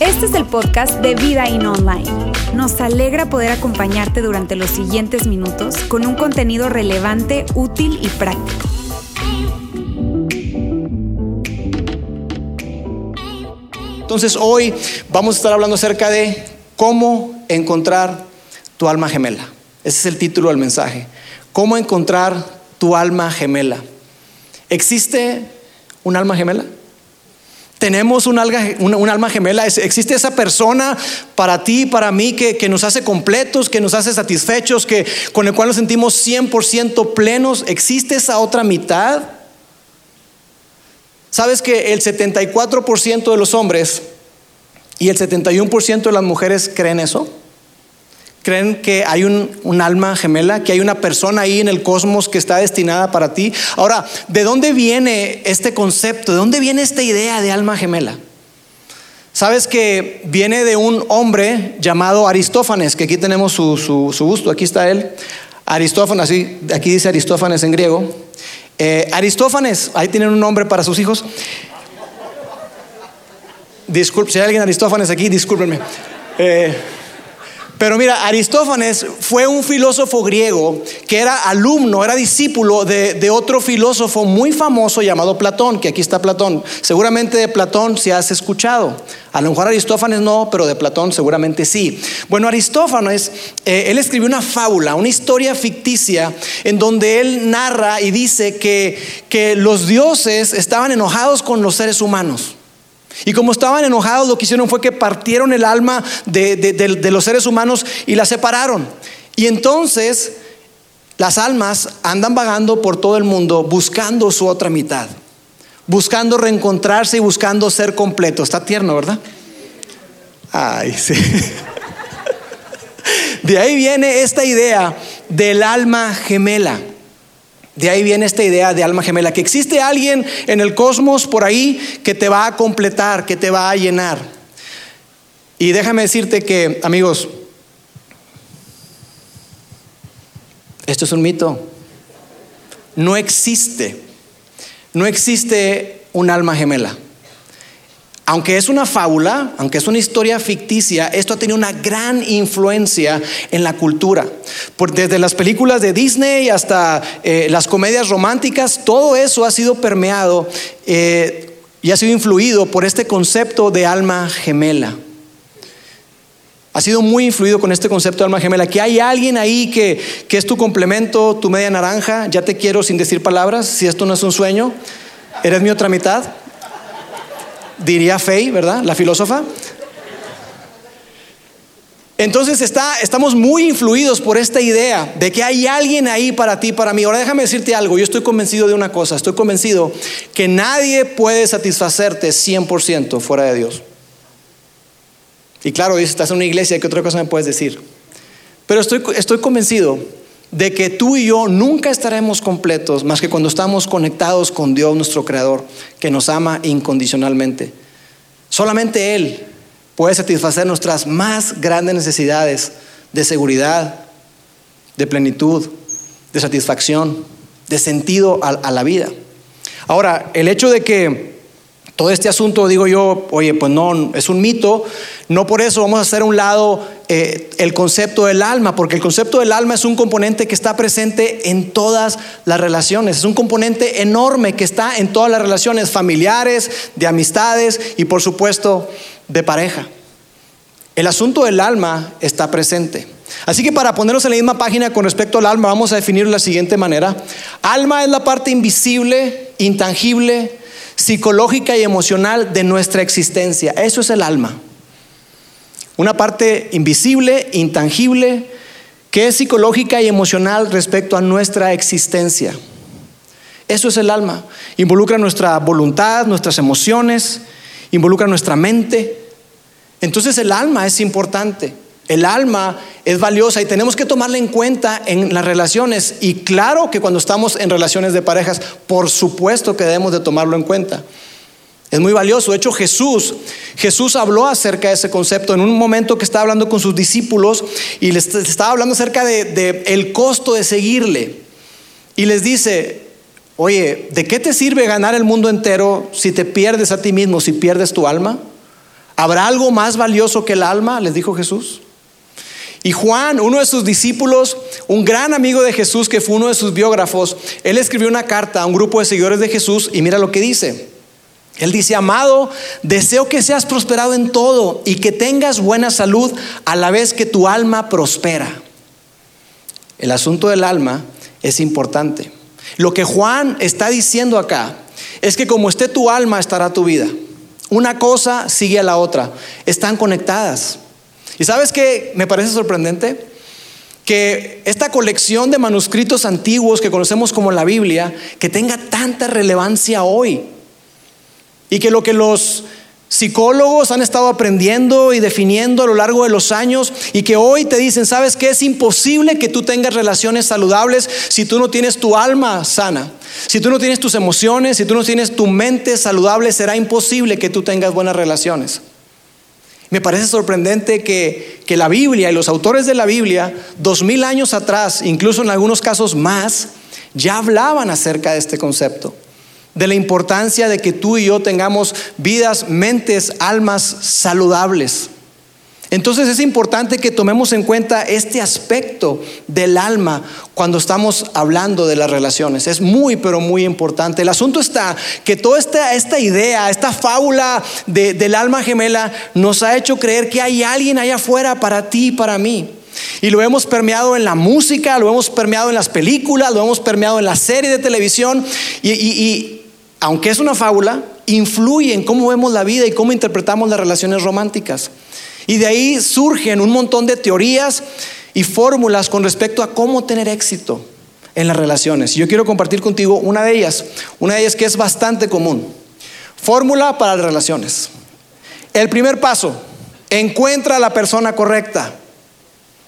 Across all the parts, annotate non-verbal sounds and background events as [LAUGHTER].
Este es el podcast de Vida In Online. Nos alegra poder acompañarte durante los siguientes minutos con un contenido relevante, útil y práctico. Entonces hoy vamos a estar hablando acerca de cómo encontrar tu alma gemela. Ese es el título del mensaje. ¿Cómo encontrar tu alma gemela? ¿Existe un alma gemela? Tenemos un, alma gemela. Existe esa persona para ti, para mí, que, que, nos hace completos, que nos hace satisfechos, que, con el cual nos sentimos 100% plenos. ¿Existe esa otra mitad? ¿Sabes que el 74% de los hombres y el 71% de las mujeres creen eso? ¿Creen que hay un, alma gemela, que hay una persona ahí en el cosmos que está destinada para ti? Ahora, ¿de dónde viene este concepto? ¿De dónde viene esta idea de alma gemela? Sabes que viene de un hombre llamado Aristófanes, que aquí tenemos su, busto, aquí está él. Aristófanes, aquí dice Aristófanes en griego. Eh, Aristófanes, ahí tienen un nombre para sus hijos. Disculpe, si hay alguien Aristófanes aquí, discúlpenme. Eh, pero mira, Aristófanes fue un filósofo griego que era alumno, era discípulo de, otro filósofo muy famoso llamado Platón, que aquí está Platón. Seguramente de Platón se has escuchado. A lo mejor Aristófanes no, pero de Platón seguramente sí. Bueno, Aristófanes, eh, él escribió una fábula, una historia ficticia, en donde él narra y dice que, que los dioses estaban enojados con los seres humanos. Y como estaban enojados, lo que hicieron fue que partieron el alma de, los seres humanos y la separaron. Y entonces las almas andan vagando por todo el mundo buscando su otra mitad, buscando reencontrarse y buscando ser completo. Está tierno, ¿verdad? Ay, sí. [LAUGHS] De ahí viene esta idea del alma gemela. De ahí viene esta idea de alma gemela, que existe alguien en el cosmos por ahí que te va a completar, que te va a llenar. Y déjame decirte que, amigos, esto es un mito. No existe, no existe un alma gemela. Aunque es una fábula, aunque es una historia ficticia, esto ha tenido una gran influencia en la cultura. desde las películas de Disney hasta eh, las comedias románticas, todo eso ha sido permeado eh, y ha sido influido por este concepto de alma gemela. Ha sido muy influido con este concepto de alma gemela, que hay alguien ahí que, que es tu complemento, tu media naranja, ya te quiero sin decir palabras, si esto no es un sueño, eres mi otra mitad diría Fey, ¿verdad? La filósofa. Entonces está, estamos muy influidos por esta idea de que hay alguien ahí para ti, para mí. Ahora déjame decirte algo, yo estoy convencido de una cosa, estoy convencido que nadie puede satisfacerte 100% fuera de Dios. Y claro, dices, estás en una iglesia, ¿qué otra cosa me puedes decir? Pero estoy, estoy convencido de que tú y yo nunca estaremos completos más que cuando estamos conectados con Dios nuestro Creador, que nos ama incondicionalmente. Solamente Él puede satisfacer nuestras más grandes necesidades de seguridad, de plenitud, de satisfacción, de sentido a, la vida. Ahora, el hecho de que todo este asunto, digo yo, oye, pues no, es un mito, no por eso vamos a hacer a un lado eh, el concepto del alma, porque el concepto del alma es un componente que está presente en todas las relaciones, es un componente enorme que está en todas las relaciones familiares, de amistades y por supuesto de pareja. El asunto del alma está presente. Así que para ponernos en la misma página con respecto al alma, vamos a definirlo de la siguiente manera. Alma es la parte invisible, intangible, psicológica y emocional de nuestra existencia. Eso es el alma. Una parte invisible, intangible, que es psicológica y emocional respecto a nuestra existencia. Eso es el alma. Involucra nuestra voluntad, nuestras emociones, involucra nuestra mente. Entonces el alma es importante. El alma es valiosa y tenemos que tomarla en cuenta en las relaciones. Y claro que cuando estamos en relaciones de parejas, por supuesto que debemos de tomarlo en cuenta. Es muy valioso. De hecho, Jesús, Jesús habló acerca de ese concepto en un momento que estaba hablando con sus discípulos y les estaba hablando acerca de, el costo de seguirle. Y les dice, Oye, ¿de qué te sirve ganar el mundo entero si te pierdes a ti mismo, si pierdes tu alma? ¿Habrá algo más valioso que el alma? Les dijo Jesús. Y Juan, uno de sus discípulos, un gran amigo de Jesús que fue uno de sus biógrafos, él escribió una carta a un grupo de seguidores de Jesús y mira lo que dice. Él dice, amado, deseo que seas prosperado en todo y que tengas buena salud a la vez que tu alma prospera. El asunto del alma es importante. Lo que Juan está diciendo acá es que como esté tu alma estará tu vida. Una cosa sigue a la otra. Están conectadas. ¿Y sabes qué me parece sorprendente? Que esta colección de manuscritos antiguos que conocemos como la Biblia, que tenga tanta relevancia hoy. Y que lo que los psicólogos han estado aprendiendo y definiendo a lo largo de los años y que hoy te dicen, ¿sabes qué? Es imposible que tú tengas relaciones saludables si tú no tienes tu alma sana. Si tú no tienes tus emociones, si tú no tienes tu mente saludable, será imposible que tú tengas buenas relaciones. Me parece sorprendente que, que la Biblia y los autores de la Biblia, dos mil años atrás, incluso en algunos casos más, ya hablaban acerca de este concepto de la importancia de que tú y yo tengamos vidas, mentes, almas saludables. Entonces es importante que tomemos en cuenta este aspecto del alma cuando estamos hablando de las relaciones. Es muy, pero muy importante. El asunto está que toda esta, esta idea, esta fábula del alma gemela nos ha hecho creer que hay alguien allá afuera para ti y para mí. Y lo hemos permeado en la música, lo hemos permeado en las películas, lo hemos permeado en la serie de televisión y aunque es una fábula, influye en cómo vemos la vida y cómo interpretamos las relaciones románticas. Y de ahí surgen un montón de teorías y fórmulas con respecto a cómo tener éxito en las relaciones. Yo quiero compartir contigo una de ellas, una de ellas que es bastante común. Fórmula para las relaciones. El primer paso, encuentra a la persona correcta.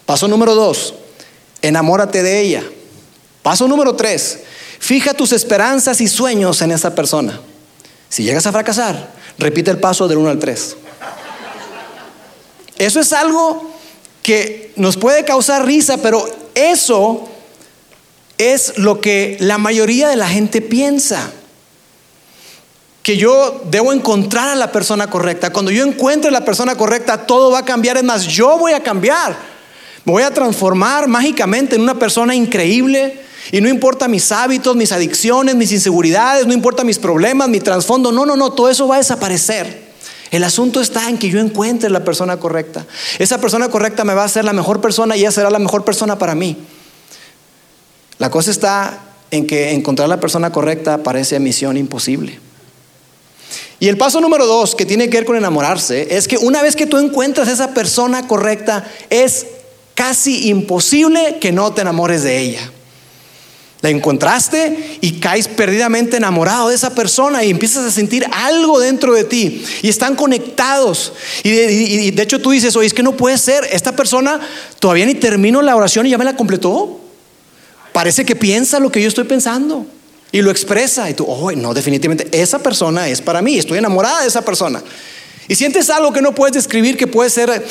Paso número dos, enamórate de ella. Paso número tres, Fija tus esperanzas y sueños en esa persona. Si llegas a fracasar, repite el paso del 1 al 3. Eso es algo que nos puede causar risa, pero eso es lo que la mayoría de la gente piensa. Que yo debo encontrar a la persona correcta. Cuando yo encuentre a la persona correcta, todo va a cambiar. Es más, yo voy a cambiar. Me voy a transformar mágicamente en una persona increíble, y no importa mis hábitos, mis adicciones, mis inseguridades, no importa mis problemas, mi trasfondo, no, no, no, todo eso va a desaparecer. El asunto está en que yo encuentre la persona correcta. Esa persona correcta me va a hacer la mejor persona y ella será la mejor persona para mí. La cosa está en que encontrar la persona correcta parece misión imposible. Y el paso número dos, que tiene que ver con enamorarse, es que una vez que tú encuentras esa persona correcta, es casi imposible que no te enamores de ella. La encontraste y caes perdidamente enamorado de esa persona y empiezas a sentir algo dentro de ti y están conectados. Y de, hecho tú dices, oye, es que no puede ser, esta persona todavía ni termino la oración y ya me la completó. Parece que piensa lo que yo estoy pensando y lo expresa. Y tú, oh, no, definitivamente, esa persona es para mí, estoy enamorada de esa persona. Y sientes algo que no puedes describir, que puede ser,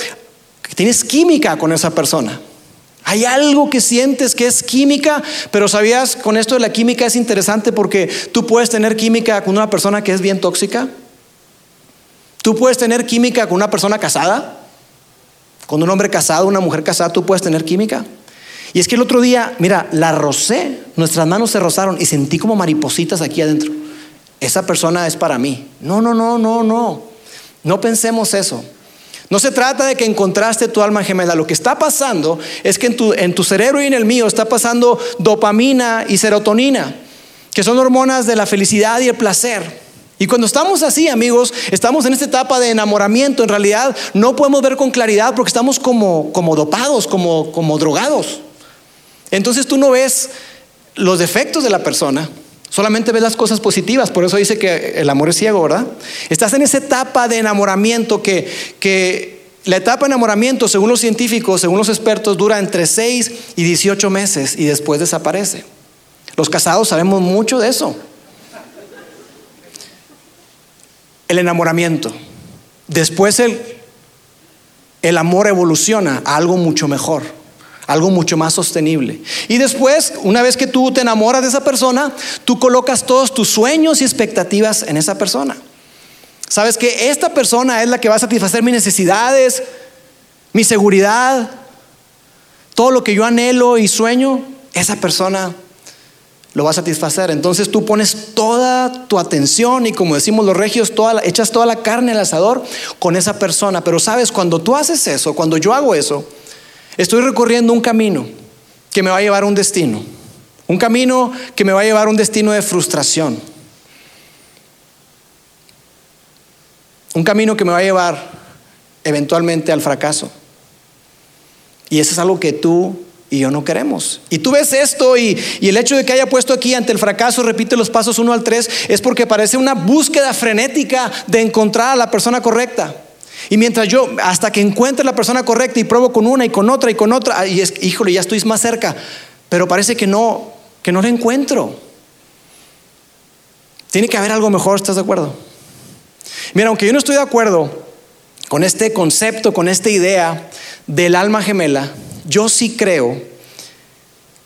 que tienes química con esa persona. Hay algo que sientes que es química, pero sabías, con esto de la química es interesante porque tú puedes tener química con una persona que es bien tóxica. Tú puedes tener química con una persona casada. Con un hombre casado, una mujer casada, tú puedes tener química. Y es que el otro día, mira, la rocé, nuestras manos se rozaron y sentí como maripositas aquí adentro. Esa persona es para mí. No, no, no, no, no. No pensemos eso. No se trata de que encontraste tu alma gemela. Lo que está pasando es que en tu, en tu cerebro y en el mío está pasando dopamina y serotonina, que son hormonas de la felicidad y el placer. Y cuando estamos así, amigos, estamos en esta etapa de enamoramiento. En realidad no podemos ver con claridad porque estamos como, como dopados, como, como drogados. Entonces tú no ves los defectos de la persona, Solamente ves las cosas positivas, por eso dice que el amor es ciego, ¿verdad? Estás en esa etapa de enamoramiento que, que la etapa de enamoramiento, según los científicos, según los expertos, dura entre 6 y 18 meses y después desaparece. Los casados sabemos mucho de eso. El enamoramiento. Después el, el amor evoluciona a algo mucho mejor algo mucho más sostenible. Y después, una vez que tú te enamoras de esa persona, tú colocas todos tus sueños y expectativas en esa persona. Sabes que esta persona es la que va a satisfacer mis necesidades, mi seguridad, todo lo que yo anhelo y sueño, esa persona lo va a satisfacer. Entonces tú pones toda tu atención y como decimos los regios, echas toda la carne al asador con esa persona. Pero sabes, cuando tú haces eso, cuando yo hago eso, estoy recorriendo un camino que me va a llevar a un destino. Un camino que me va a llevar a un destino de frustración. Un camino que me va a llevar eventualmente al fracaso. Y eso es algo que tú y yo no queremos. Y tú ves esto y, el hecho de que haya puesto aquí ante el fracaso, repite los pasos 1 al 3, es porque parece una búsqueda frenética de encontrar a la persona correcta. Y mientras yo, hasta que encuentre la persona correcta y pruebo con una y con otra y con otra, y es, híjole, ya estoy más cerca, pero parece que no, que no la encuentro. Tiene que haber algo mejor, ¿estás de acuerdo? Mira, aunque yo no estoy de acuerdo con este concepto, con esta idea del alma gemela, yo sí creo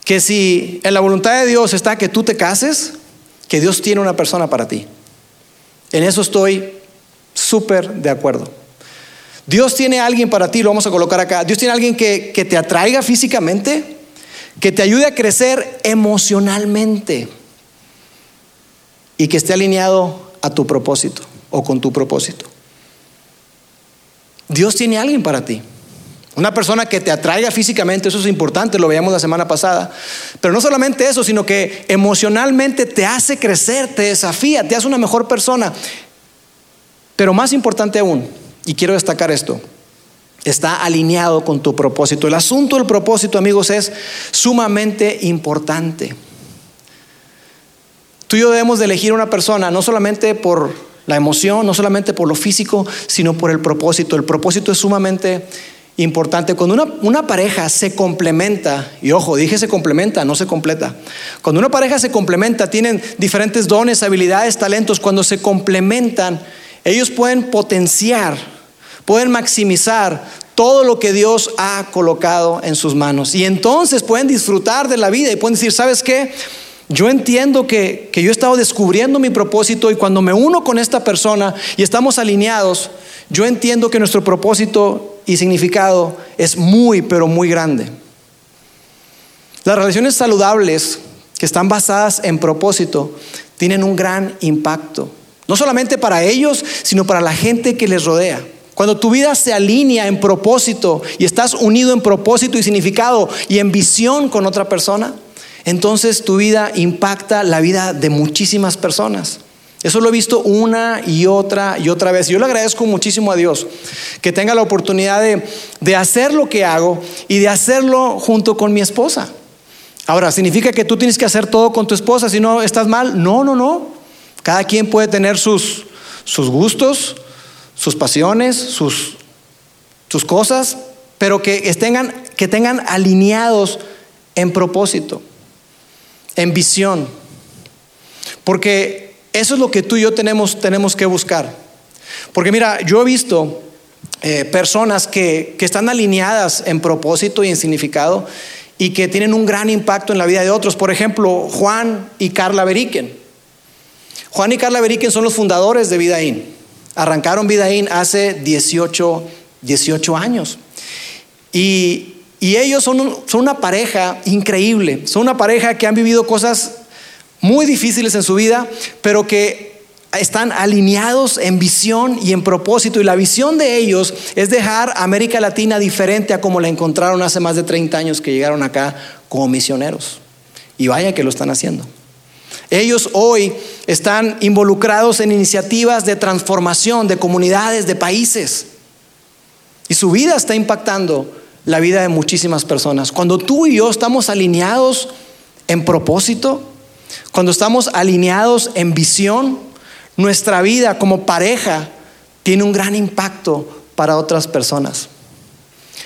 que si en la voluntad de Dios está que tú te cases, que Dios tiene una persona para ti. En eso estoy súper de acuerdo. Dios tiene alguien para ti, lo vamos a colocar acá. Dios tiene alguien que, que te atraiga físicamente, que te ayude a crecer emocionalmente y que esté alineado a tu propósito o con tu propósito. Dios tiene alguien para ti. Una persona que te atraiga físicamente, eso es importante, lo veíamos la semana pasada. Pero no solamente eso, sino que emocionalmente te hace crecer, te desafía, te hace una mejor persona. Pero más importante aún, y quiero destacar esto, está alineado con tu propósito. El asunto del propósito, amigos, es sumamente importante. Tú y yo debemos de elegir una persona, no solamente por la emoción, no solamente por lo físico, sino por el propósito. El propósito es sumamente importante. Cuando una, una, pareja se complementa, y ojo, dije se complementa, no se completa. Cuando una pareja se complementa, tienen diferentes dones, habilidades, talentos. Cuando se complementan, ellos pueden potenciar, pueden maximizar todo lo que Dios ha colocado en sus manos. Y entonces pueden disfrutar de la vida y pueden decir, ¿sabes qué? Yo entiendo que, que yo he estado descubriendo mi propósito y cuando me uno con esta persona y estamos alineados, yo entiendo que nuestro propósito y significado es muy, pero muy grande. Las relaciones saludables que están basadas en propósito tienen un gran impacto, no solamente para ellos, sino para la gente que les rodea. Cuando tu vida se alinea en propósito y estás unido en propósito y significado y en visión con otra persona, entonces tu vida impacta la vida de muchísimas personas. Eso lo he visto una y otra y otra vez. Yo le agradezco muchísimo a Dios que tenga la oportunidad de, hacer lo que hago y de hacerlo junto con mi esposa. Ahora, ¿significa que tú tienes que hacer todo con tu esposa si no estás mal? No, no, no. Cada quien puede tener sus, sus gustos, sus pasiones, sus, sus cosas, pero que, estén, que tengan alineados en propósito, en visión. Porque eso es lo que tú y yo tenemos, tenemos que buscar. Porque mira, yo he visto eh, personas que, que están alineadas en propósito y en significado y que tienen un gran impacto en la vida de otros. Por ejemplo, Juan y Carla Beriken. Juan y Carla Beriken son los fundadores de Vidaín. Arrancaron Vidaín hace 18, 18 años. Y, y ellos son, son una pareja increíble. Son una pareja que han vivido cosas muy difíciles en su vida, pero que están alineados en visión y en propósito. Y la visión de ellos es dejar América Latina diferente a como la encontraron hace más de 30 años que llegaron acá como misioneros. Y vaya que lo están haciendo. Ellos hoy están involucrados en iniciativas de transformación de comunidades, de países. Y su vida está impactando la vida de muchísimas personas. Cuando tú y yo estamos alineados en propósito, cuando estamos alineados en visión, nuestra vida como pareja tiene un gran impacto para otras personas.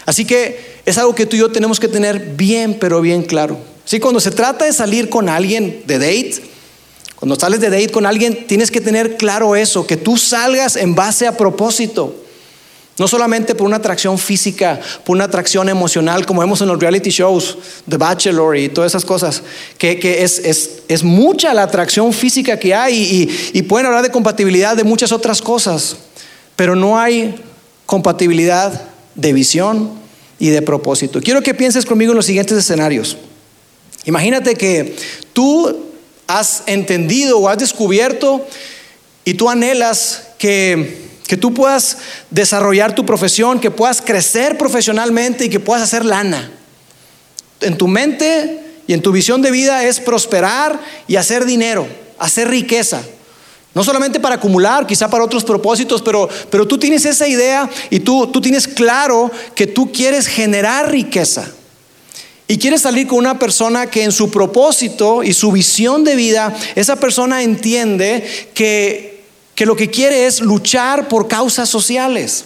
Así que es algo que tú y yo tenemos que tener bien, pero bien claro. Sí, cuando se trata de salir con alguien de date, cuando sales de date con alguien, tienes que tener claro eso, que tú salgas en base a propósito, No solamente por una atracción física, por una atracción emocional, como vemos en los reality shows, The Bachelor y todas esas cosas, que, es, mucha la atracción física que hay y, y pueden hablar de compatibilidad de muchas otras cosas, pero no hay compatibilidad de visión y de propósito. Quiero que pienses conmigo en los siguientes escenarios. Imagínate que tú has entendido o has descubierto y tú anhelas que que tú puedas desarrollar tu profesión, que puedas crecer profesionalmente y que puedas hacer lana. En tu mente y en tu visión de vida es prosperar y hacer dinero, hacer riqueza. No solamente para acumular, quizá para otros propósitos, pero, pero tú tienes esa idea y tú, tú tienes claro que tú quieres generar riqueza. Y quieres salir con una persona que en su propósito y su visión de vida, esa persona entiende que que lo que quiere es luchar por causas sociales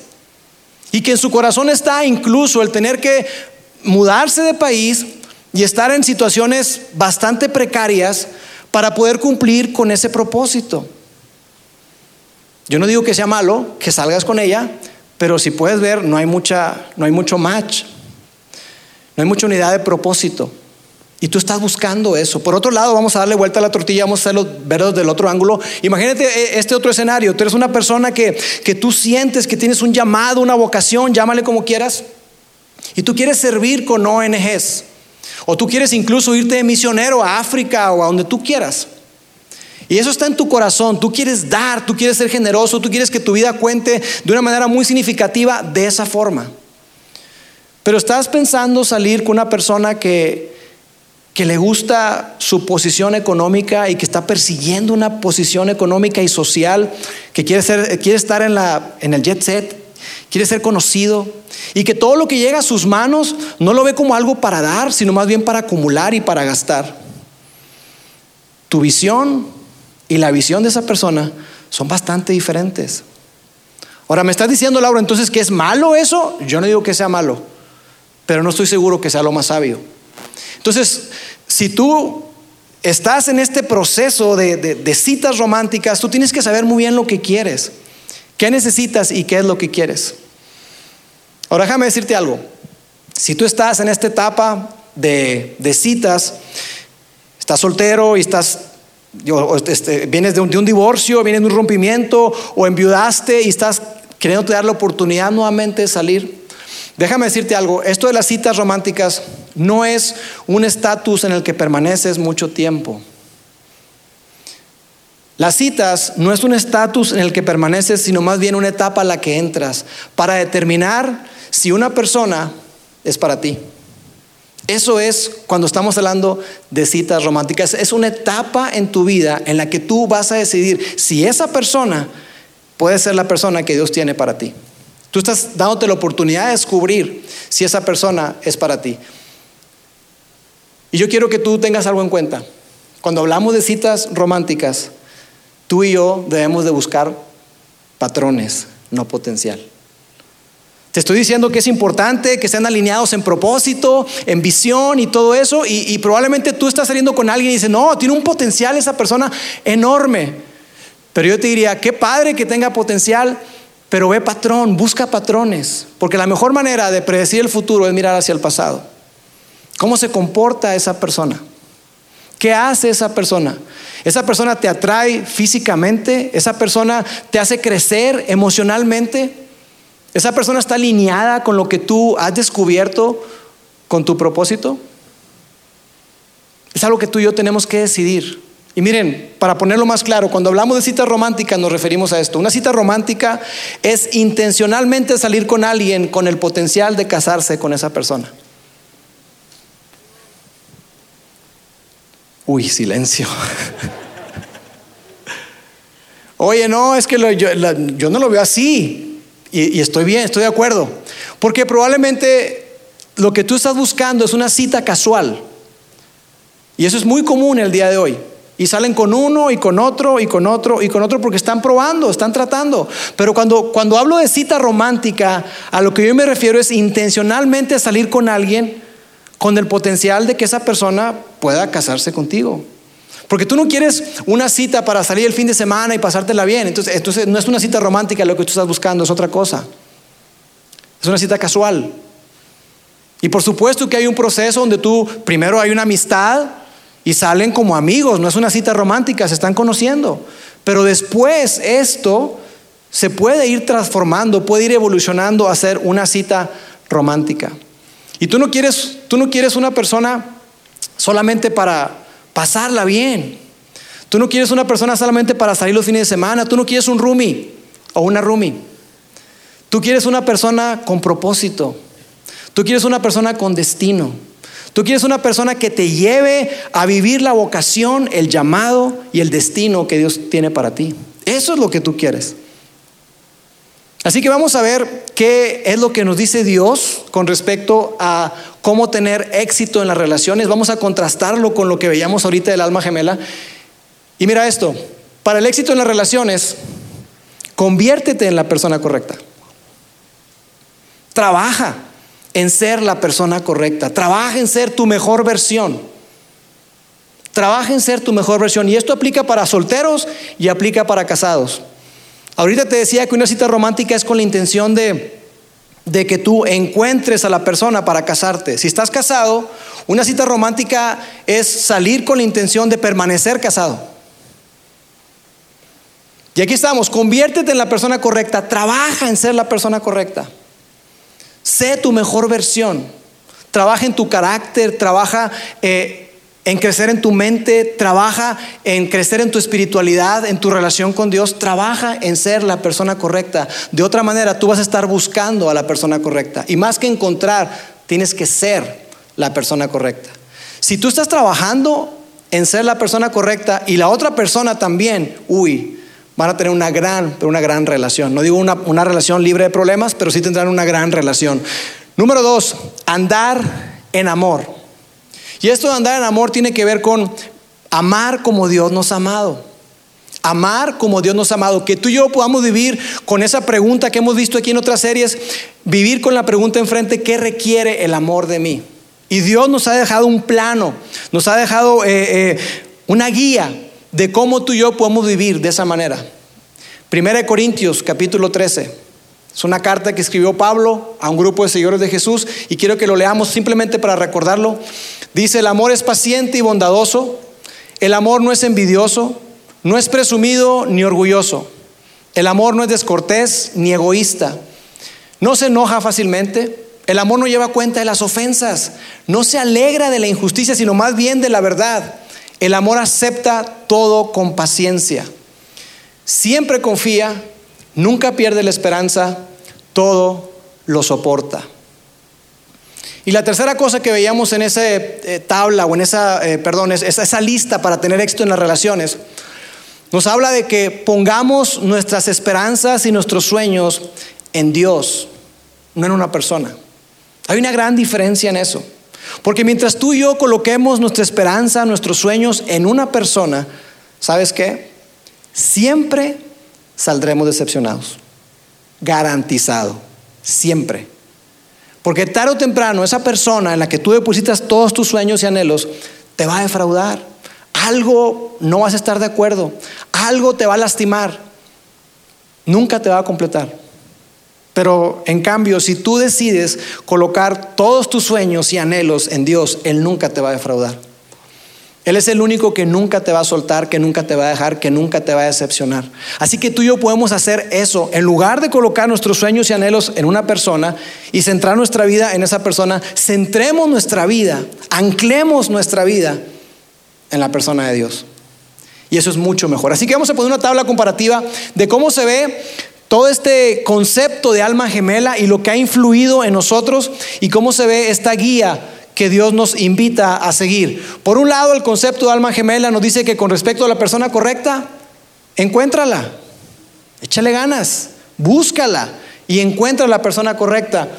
y que en su corazón está incluso el tener que mudarse de país y estar en situaciones bastante precarias para poder cumplir con ese propósito. Yo no digo que sea malo que salgas con ella, pero si puedes ver, no hay mucha no hay mucho match. No hay mucha unidad de propósito. Y tú estás buscando eso. Por otro lado, vamos a darle vuelta a la tortilla, vamos a hacerlo verlos del otro ángulo. Imagínate eh, este otro escenario. Tú eres una persona que, que tú sientes que tienes un llamado, una vocación, llámale como quieras. Y tú quieres servir con ONGs. O tú quieres incluso irte de misionero a África o a donde tú quieras. Y eso está en tu corazón. Tú quieres dar, tú quieres ser generoso, tú quieres que tu vida cuente de una manera muy significativa de esa forma. Pero estás pensando salir con una persona que que le gusta su posición económica y que está persiguiendo una posición económica y social, que quiere, ser, quiere estar en, la, en el jet set, quiere ser conocido y que todo lo que llega a sus manos no lo ve como algo para dar, sino más bien para acumular y para gastar. Tu visión y la visión de esa persona son bastante diferentes. Ahora, ¿me estás diciendo, Laura, entonces que es malo eso? Yo no digo que sea malo, pero no estoy seguro que sea lo más sabio. Entonces, si tú estás en este proceso de, citas románticas, tú tienes que saber muy bien lo que quieres, qué necesitas y qué es lo que quieres. Ahora déjame decirte algo. Si tú estás en esta etapa de, citas, estás soltero y estás este, vienes de un, de divorcio, vienes de un rompimiento o enviudaste y estás queriendo dar la oportunidad nuevamente de salir. Déjame decirte algo, esto de las citas románticas no es un estatus en el que permaneces mucho tiempo. Las citas no es un estatus en el que permaneces, sino más bien una etapa a la que entras para determinar si una persona es para ti. Eso es cuando estamos hablando de citas románticas. Es una etapa en tu vida en la que tú vas a decidir si esa persona puede ser la persona que Dios tiene para ti. Tú estás dándote la oportunidad de descubrir si esa persona es para ti. Y yo quiero que tú tengas algo en cuenta. Cuando hablamos de citas románticas, tú y yo debemos de buscar patrones, no potencial. Te estoy diciendo que es importante que sean alineados en propósito, en visión y todo eso. Y, y, probablemente tú estás saliendo con alguien y dices, no, tiene un potencial esa persona enorme. Pero yo te diría, qué padre que tenga potencial, pero ve patrón, busca patrones, porque la mejor manera de predecir el futuro es mirar hacia el pasado. ¿Cómo se comporta esa persona? ¿Qué hace esa persona? ¿Esa persona te atrae físicamente? ¿Esa persona te hace crecer emocionalmente? ¿Esa persona está alineada con lo que tú has descubierto con tu propósito? Es algo que tú y yo tenemos que decidir. Y miren, para ponerlo más claro, cuando hablamos de cita romántica nos referimos a esto. Una cita romántica es intencionalmente salir con alguien con el potencial de casarse con esa persona. Uy, silencio. [LAUGHS] Oye, no, es que yo, no lo veo así. y estoy bien, estoy de acuerdo. Porque probablemente lo que tú estás buscando es una cita casual. Y eso es muy común el día de hoy. Y salen con uno y con otro y con otro y con otro porque están probando, están tratando. Pero cuando, cuando hablo de cita romántica, a lo que yo me refiero es intencionalmente salir con alguien con el potencial de que esa persona pueda casarse contigo. Porque tú no quieres una cita para salir el fin de semana y pasártela bien. Entonces, entonces no es una cita romántica lo que tú estás buscando, es otra cosa. Es una cita casual. Y por supuesto que hay un proceso donde tú primero hay una amistad y salen como amigos, no es una cita romántica, se están conociendo. Pero después esto se puede ir transformando, puede ir evolucionando a ser una cita romántica. Y tú no quieres, tú no quieres una persona solamente para pasarla bien. Tú no quieres una persona solamente para salir los fines de semana. Tú no quieres un roomie o una roomie. Tú quieres una persona con propósito. Tú quieres una persona con destino. Tú quieres una persona que te lleve a vivir la vocación, el llamado y el destino que Dios tiene para ti. Eso es lo que tú quieres. Así que vamos a ver qué es lo que nos dice Dios con respecto a cómo tener éxito en las relaciones. Vamos a contrastarlo con lo que veíamos ahorita del alma gemela. Y mira esto, para el éxito en las relaciones, conviértete en la persona correcta. Trabaja en ser la persona correcta. Trabaja en ser tu mejor versión. Trabaja en ser tu mejor versión. Y esto aplica para solteros y aplica para casados. Ahorita te decía que una cita romántica es con la intención de, de que tú encuentres a la persona para casarte. Si estás casado, una cita romántica es salir con la intención de permanecer casado. Y aquí estamos, conviértete en la persona correcta, trabaja en ser la persona correcta. Sé tu mejor versión. Trabaja en tu carácter, trabaja eh, en crecer en tu mente, trabaja en crecer en tu espiritualidad, en tu relación con Dios, trabaja en ser la persona correcta. De otra manera, tú vas a estar buscando a la persona correcta. Y más que encontrar, tienes que ser la persona correcta. Si tú estás trabajando en ser la persona correcta y la otra persona también, uy, van a tener una gran, una gran relación. No digo una, relación libre de problemas, pero sí tendrán una gran relación. Número dos, andar en amor. Y esto de andar en amor tiene que ver con amar como Dios nos ha amado. Amar como Dios nos ha amado. Que tú y yo podamos vivir con esa pregunta que hemos visto aquí en otras series. Vivir con la pregunta enfrente, ¿qué requiere el amor de mí? Y Dios nos ha dejado un plano, nos ha dejado eh, eh, una guía de cómo tú y yo podemos vivir de esa manera. Primera de Corintios, capítulo 13. Es una carta que escribió Pablo a un grupo de seguidores de Jesús y quiero que lo leamos simplemente para recordarlo. Dice, el amor es paciente y bondadoso, el amor no es envidioso, no es presumido ni orgulloso, el amor no es descortés ni egoísta, no se enoja fácilmente, el amor no lleva cuenta de las ofensas, no se alegra de la injusticia, sino más bien de la verdad. El amor acepta todo con paciencia, siempre confía, nunca pierde la esperanza, todo lo soporta. Y la tercera cosa que veíamos en esa eh, tabla o en esa, eh, perdón, esa, esa lista para tener éxito en las relaciones, nos habla de que pongamos nuestras esperanzas y nuestros sueños en Dios, no en una persona. Hay una gran diferencia en eso. Porque mientras tú y yo coloquemos nuestra esperanza, nuestros sueños en una persona, ¿sabes qué? Siempre saldremos decepcionados. Garantizado. Siempre. Porque tarde o temprano esa persona en la que tú depositas todos tus sueños y anhelos te va a defraudar. Algo no vas a estar de acuerdo. Algo te va a lastimar. Nunca te va a completar. Pero en cambio, si tú decides colocar todos tus sueños y anhelos en Dios, Él nunca te va a defraudar. Él es el único que nunca te va a soltar, que nunca te va a dejar, que nunca te va a decepcionar. Así que tú y yo podemos hacer eso. En lugar de colocar nuestros sueños y anhelos en una persona y centrar nuestra vida en esa persona, centremos nuestra vida, anclemos nuestra vida en la persona de Dios. Y eso es mucho mejor. Así que vamos a poner una tabla comparativa de cómo se ve todo este concepto de alma gemela y lo que ha influido en nosotros y cómo se ve esta guía que Dios nos invita a seguir. Por un lado, el concepto de alma gemela nos dice que con respecto a la persona correcta, encuéntrala, échale ganas, búscala y encuentra la persona correcta.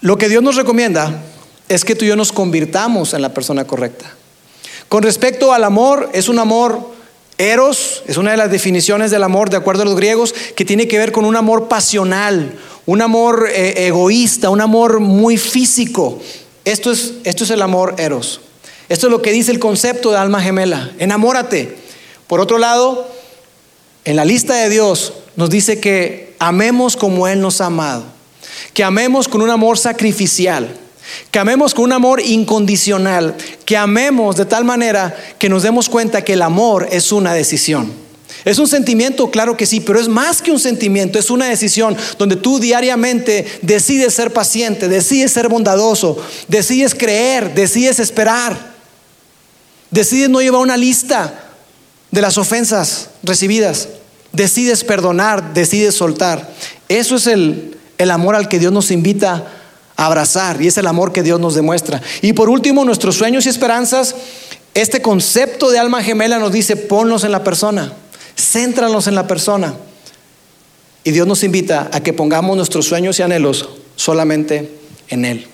Lo que Dios nos recomienda es que tú y yo nos convirtamos en la persona correcta. Con respecto al amor, es un amor eros, es una de las definiciones del amor de acuerdo a los griegos, que tiene que ver con un amor pasional, un amor eh, egoísta, un amor muy físico. Esto es, esto es el amor eros. Esto es lo que dice el concepto de alma gemela. Enamórate. Por otro lado, en la lista de Dios nos dice que amemos como Él nos ha amado. que amemos con un amor sacrificial, que amemos con un amor incondicional, que amemos de tal manera que nos demos cuenta que el amor es una decisión. Es un sentimiento, claro que sí, pero es más que un sentimiento, es una decisión donde tú diariamente decides ser paciente, decides ser bondadoso, decides creer, decides esperar, decides no llevar una lista de las ofensas recibidas, decides perdonar, decides soltar. Eso es el, el amor al que Dios nos invita abrazar y es el amor que Dios nos demuestra. Y por último, nuestros sueños y esperanzas, este concepto de alma gemela nos dice, ponlos en la persona. Céntranos en la persona. Y Dios nos invita a que pongamos nuestros sueños y anhelos solamente en Él.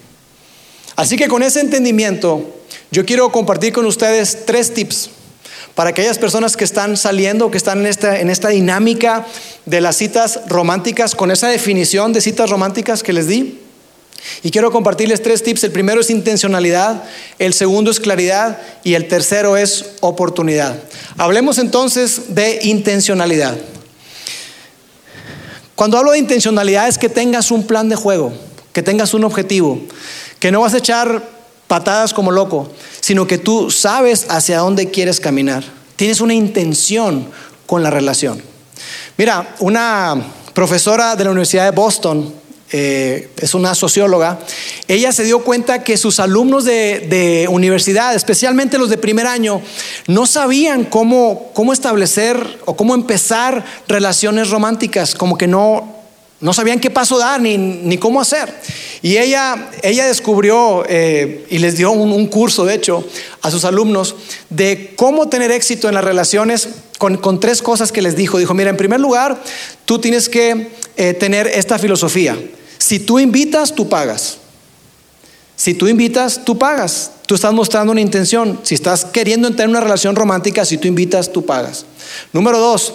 Así que con ese entendimiento, yo quiero compartir con ustedes tres tips para aquellas personas que están saliendo, que están en esta, en esta dinámica de las citas románticas, con esa definición de citas románticas que les di. Y quiero compartirles tres tips. El primero es intencionalidad, el segundo es claridad y el tercero es oportunidad. Hablemos entonces de intencionalidad. Cuando hablo de intencionalidad es que tengas un plan de juego, que tengas un objetivo, que no vas a echar patadas como loco, sino que tú sabes hacia dónde quieres caminar. Tienes una intención con la relación. Mira, una profesora de la Universidad de Boston, eh, es una socióloga, ella se dio cuenta que sus alumnos de, universidad, especialmente los de primer año, no sabían cómo, cómo establecer o cómo empezar relaciones románticas, como que no, no sabían qué paso dar ni, ni cómo hacer. Y ella, ella descubrió eh, y les dio un, curso, de hecho, a sus alumnos de cómo tener éxito en las relaciones con, tres cosas que les dijo. Dijo, mira, en primer lugar, tú tienes que eh, tener esta filosofía. Si tú invitas, tú pagas. Si tú invitas, tú pagas. Tú estás mostrando una intención. Si estás queriendo tener una relación romántica, si tú invitas, tú pagas. Número dos,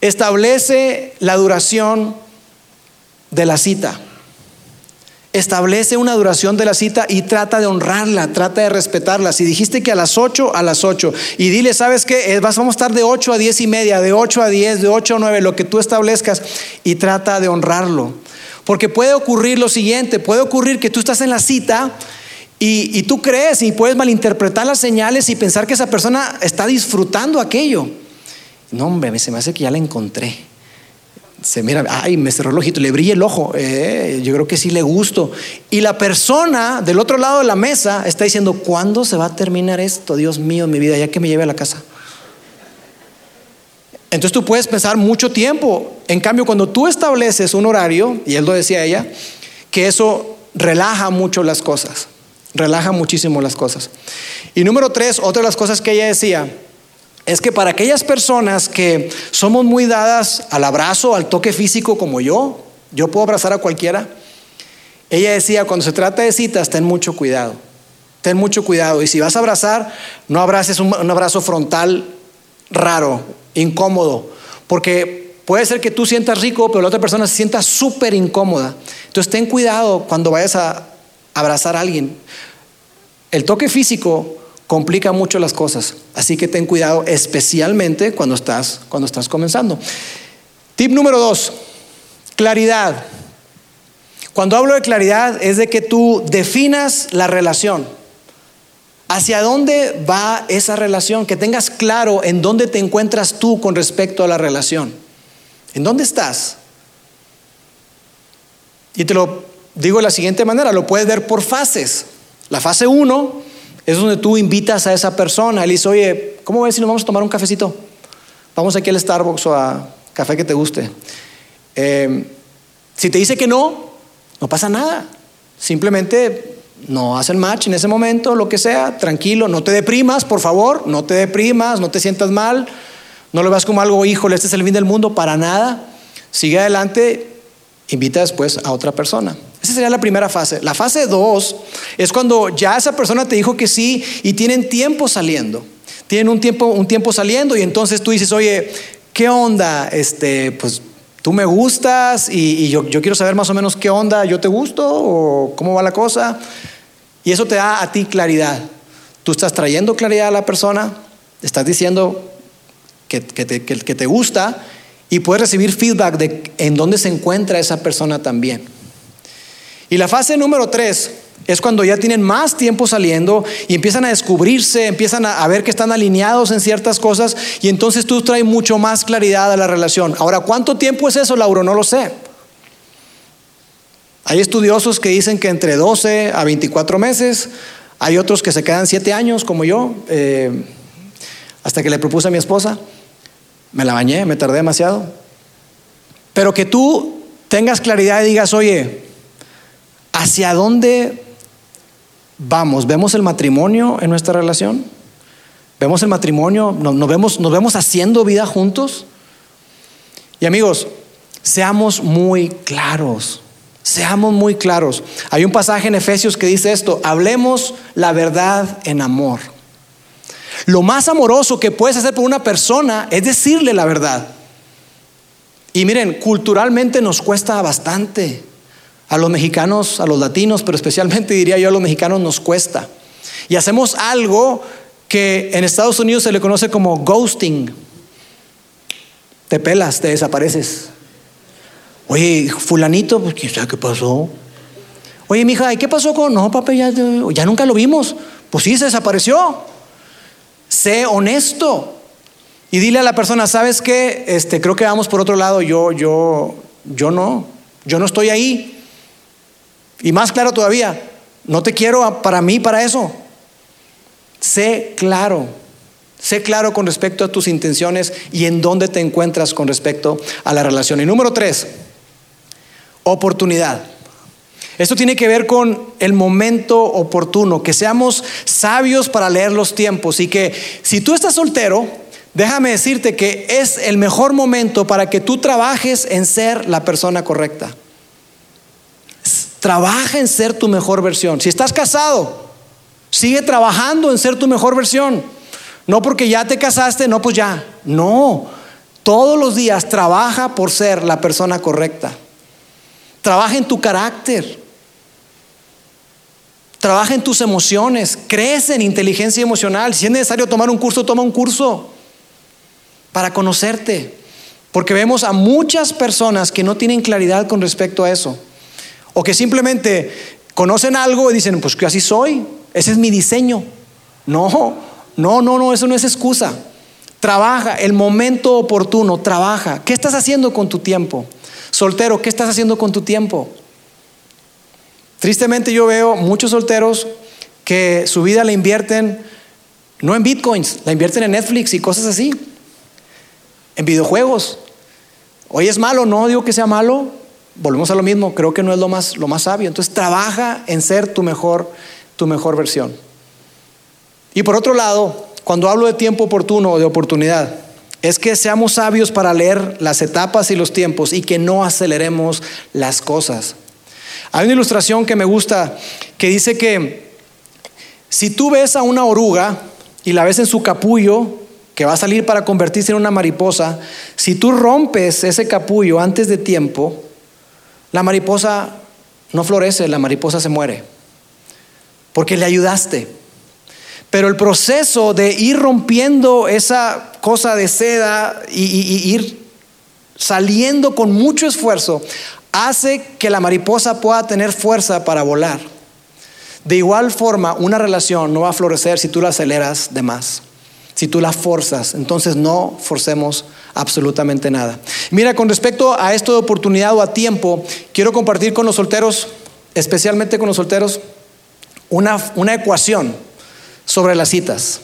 establece la duración de la cita. Establece una duración de la cita y trata de honrarla, trata de respetarla. Si dijiste que a las 8, a las 8. Y dile, ¿sabes qué? Vamos a estar de 8 a 10 y media, de 8 a 10, de 8 a 9, lo que tú establezcas. Y trata de honrarlo. Porque puede ocurrir lo siguiente, puede ocurrir que tú estás en la cita y, y tú crees y puedes malinterpretar las señales y pensar que esa persona está disfrutando aquello. No, hombre, se me hace que ya la encontré se mira, ay, me cerró el ojito, le brilla el ojo, eh, yo creo que sí le gusto. Y la persona del otro lado de la mesa está diciendo, ¿cuándo se va a terminar esto? Dios mío, mi vida, ya que me lleve a la casa. Entonces tú puedes pensar mucho tiempo. En cambio, cuando tú estableces un horario, y él lo decía ella, que eso relaja mucho las cosas, relaja muchísimo las cosas. Y número tres, otra de las cosas que ella decía, es que para aquellas personas que somos muy dadas al abrazo, al toque físico como yo, yo puedo abrazar a cualquiera, ella decía, cuando se trata de citas, ten mucho cuidado, ten mucho cuidado. Y si vas a abrazar, no abraces un, abrazo frontal raro, incómodo, porque puede ser que tú sientas rico, pero la otra persona se sienta súper incómoda. Entonces ten cuidado cuando vayas a abrazar a alguien. El toque físico complica mucho las cosas. Así que ten cuidado, especialmente cuando estás, cuando estás comenzando. Tip número dos, claridad. Cuando hablo de claridad es de que tú definas la relación. ¿Hacia dónde va esa relación? Que tengas claro en dónde te encuentras tú con respecto a la relación. ¿En dónde estás? Y te lo digo de la siguiente manera, lo puedes ver por fases. La fase 1 es donde tú invitas a esa persona. Le dices, oye, ¿cómo ves si nos vamos a tomar un cafecito? Vamos aquí al Starbucks o a café que te guste. Eh, si te dice que no, no pasa nada. Simplemente no hacen match en ese momento, lo que sea, tranquilo, no te deprimas, por favor, no te deprimas, no te sientas mal, no lo veas como algo, híjole, este es el fin del mundo, para nada. Sigue adelante, invita después a otra persona. Esa sería la primera fase. La fase dos es cuando ya esa persona te dijo que sí y tienen tiempo saliendo. Tienen un tiempo, un tiempo saliendo y entonces tú dices, oye, ¿qué onda? Este, pues tú me gustas y, yo, quiero saber más o menos qué onda, yo te gusto o cómo va la cosa. Y eso te da a ti claridad. Tú estás trayendo claridad a la persona, estás diciendo que, que, te, que te gusta y puedes recibir feedback de en dónde se encuentra esa persona también. Y la fase número tres es cuando ya tienen más tiempo saliendo y empiezan a descubrirse, empiezan a, ver que están alineados en ciertas cosas y entonces tú traes mucho más claridad a la relación. Ahora, ¿cuánto tiempo es eso, Lauro? No lo sé. Hay estudiosos que dicen que entre 12 a 24 meses, hay otros que se quedan 7 años, como yo, eh, hasta que le propuse a mi esposa. Me la bañé, me tardé demasiado. Pero que tú tengas claridad y digas, oye, ¿hacia dónde vamos? ¿Vemos el matrimonio en nuestra relación? ¿Vemos el matrimonio? ¿Nos, vemos, ¿Nos vemos haciendo vida juntos? Y amigos, seamos muy claros. Seamos muy claros. Hay un pasaje en Efesios que dice esto, hablemos la verdad en amor. Lo más amoroso que puedes hacer por una persona es decirle la verdad. Y miren, culturalmente nos cuesta bastante. A los mexicanos, a los latinos, pero especialmente [LAUGHS] diría yo a los mexicanos nos cuesta. Y hacemos algo que en Estados Unidos se le conoce como ghosting. Te pelas, te desapareces. Oye, fulanito, pues quién sabe qué pasó. Oye, mija, ¿y qué pasó con.? No, papá, ya, ya nunca lo vimos. Pues sí, se desapareció. Sé honesto. Y dile a la persona, ¿sabes qué? Este, creo que vamos por otro lado. Yo, yo, yo no. Yo no estoy ahí. Y más claro todavía, no te quiero para mí, para eso. Sé claro. Sé claro con respecto a tus intenciones y en dónde te encuentras con respecto a la relación. Y número tres, oportunidad. Esto tiene que ver con el momento oportuno, que seamos sabios para leer los tiempos y que si tú estás soltero, déjame decirte que es el mejor momento para que tú trabajes en ser la persona correcta. Trabaja en ser tu mejor versión. Si estás casado, sigue trabajando en ser tu mejor versión. No porque ya te casaste, no, pues ya. No, todos los días trabaja por ser la persona correcta. Trabaja en tu carácter. Trabaja en tus emociones. Crece en inteligencia emocional. Si es necesario tomar un curso, toma un curso para conocerte. Porque vemos a muchas personas que no tienen claridad con respecto a eso. O que simplemente conocen algo y dicen, pues que así soy. Ese es mi diseño. No, no, no, no, eso no es excusa. Trabaja el momento oportuno, trabaja. ¿Qué estás haciendo con tu tiempo? Soltero, ¿qué estás haciendo con tu tiempo? Tristemente yo veo muchos solteros que su vida la invierten no en bitcoins, la invierten en Netflix y cosas así, en videojuegos. Hoy es malo, no digo que sea malo, volvemos a lo mismo, creo que no es lo más, lo más sabio. Entonces trabaja en ser tu mejor, tu mejor versión. Y por otro lado, cuando hablo de tiempo oportuno o de oportunidad, es que seamos sabios para leer las etapas y los tiempos y que no aceleremos las cosas. Hay una ilustración que me gusta que dice que si tú ves a una oruga y la ves en su capullo, que va a salir para convertirse en una mariposa, si tú rompes ese capullo antes de tiempo, la mariposa no florece, la mariposa se muere, porque le ayudaste. Pero el proceso de ir rompiendo esa cosa de seda y, ir saliendo con mucho esfuerzo hace que la mariposa pueda tener fuerza para volar. De igual forma, una relación no va a florecer si tú la aceleras de más, si tú la forzas. Entonces no forcemos absolutamente nada. Mira, con respecto a esto de oportunidad o a tiempo, quiero compartir con los solteros, especialmente con los solteros, una, una ecuación sobre las citas.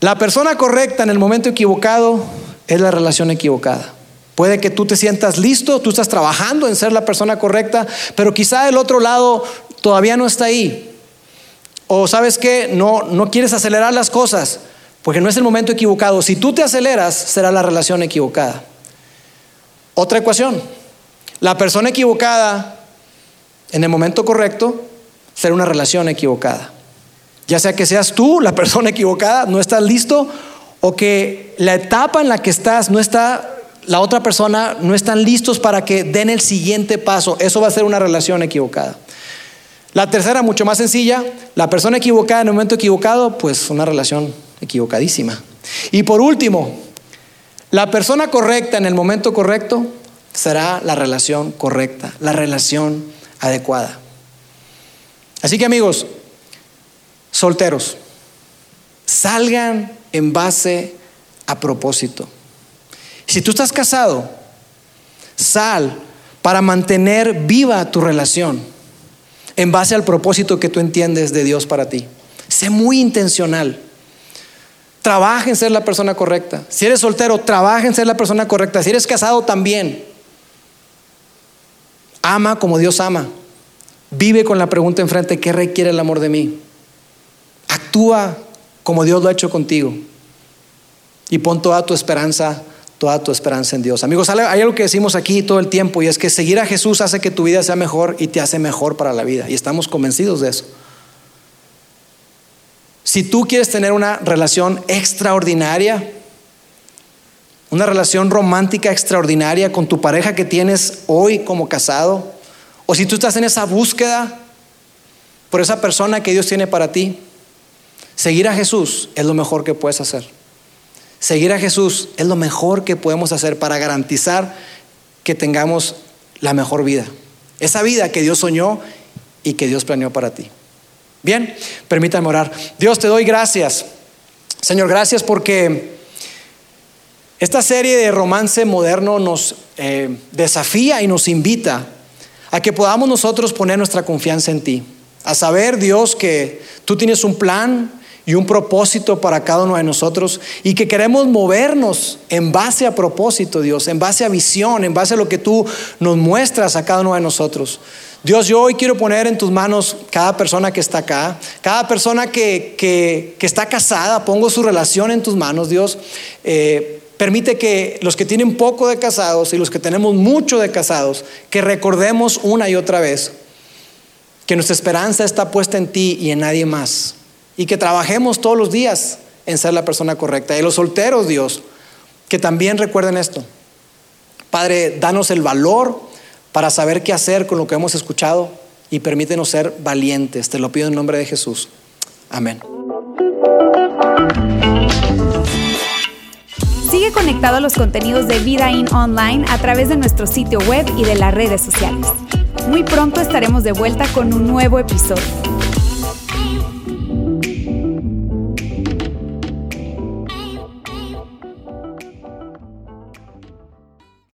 La persona correcta en el momento equivocado es la relación equivocada. Puede que tú te sientas listo, tú estás trabajando en ser la persona correcta, pero quizá el otro lado todavía no está ahí. O sabes que no, no quieres acelerar las cosas, porque no es el momento equivocado. Si tú te aceleras, será la relación equivocada. Otra ecuación. La persona equivocada en el momento correcto ser una relación equivocada. Ya sea que seas tú la [LAUGHS] persona equivocada, no estás listo, o que la etapa en la que estás no está, la otra persona no están listos para que den el siguiente paso. Eso va a ser una relación equivocada. La tercera, mucho más sencilla, la persona equivocada en el momento equivocado, pues una relación equivocadísima. Y por último, la persona correcta en el momento correcto será la relación correcta, la relación adecuada. Así que amigos, solteros, salgan en base a propósito. Si tú estás casado, sal para mantener viva tu relación en base al propósito que tú entiendes de Dios para ti. Sé muy intencional. Trabaja en ser la persona correcta. Si eres soltero, trabaja en ser la persona correcta. Si eres casado, también. Ama como Dios ama. Vive con la pregunta enfrente, ¿qué requiere el amor de mí? Actúa como Dios lo ha hecho contigo. Y pon toda tu esperanza, toda tu esperanza en Dios. Amigos, hay algo que decimos aquí todo el tiempo y es que seguir a Jesús hace que tu vida sea mejor y te hace mejor para la vida. Y estamos convencidos de eso. Si tú quieres tener una relación extraordinaria, una relación romántica extraordinaria con tu pareja que tienes hoy como casado, o si tú estás en esa búsqueda por esa persona que Dios tiene para ti, seguir a Jesús es lo mejor que puedes hacer. Seguir a Jesús es lo mejor que podemos hacer para garantizar que tengamos la mejor vida. Esa vida que Dios soñó y que Dios planeó para ti. Bien, permítame orar. Dios, te doy gracias. Señor, gracias porque esta serie de romance moderno nos eh, desafía y nos invita a que podamos nosotros poner nuestra confianza en ti. A saber, Dios, que tú tienes un plan y un propósito para cada uno de nosotros y que queremos movernos en base a propósito, Dios, en base a visión, en base a lo que tú nos muestras a cada uno de nosotros. Dios, yo hoy quiero poner en tus manos cada persona que está acá, cada persona que, que, está casada, pongo su relación en tus manos, Dios. Eh, permite que los que tienen poco de casados y los que tenemos mucho de casados, que recordemos una y otra vez que nuestra esperanza está puesta en ti y en nadie más. Y que trabajemos todos los días en ser la persona correcta. Y los solteros, Dios, que también recuerden esto. Padre, danos el valor para saber qué hacer con lo que hemos escuchado y permítenos ser valientes. Te lo pido en nombre de Jesús. Amén. Sigue conectado a los contenidos de Vida In Online a través de nuestro sitio web y de las redes sociales. Muy pronto estaremos de vuelta con un nuevo episodio.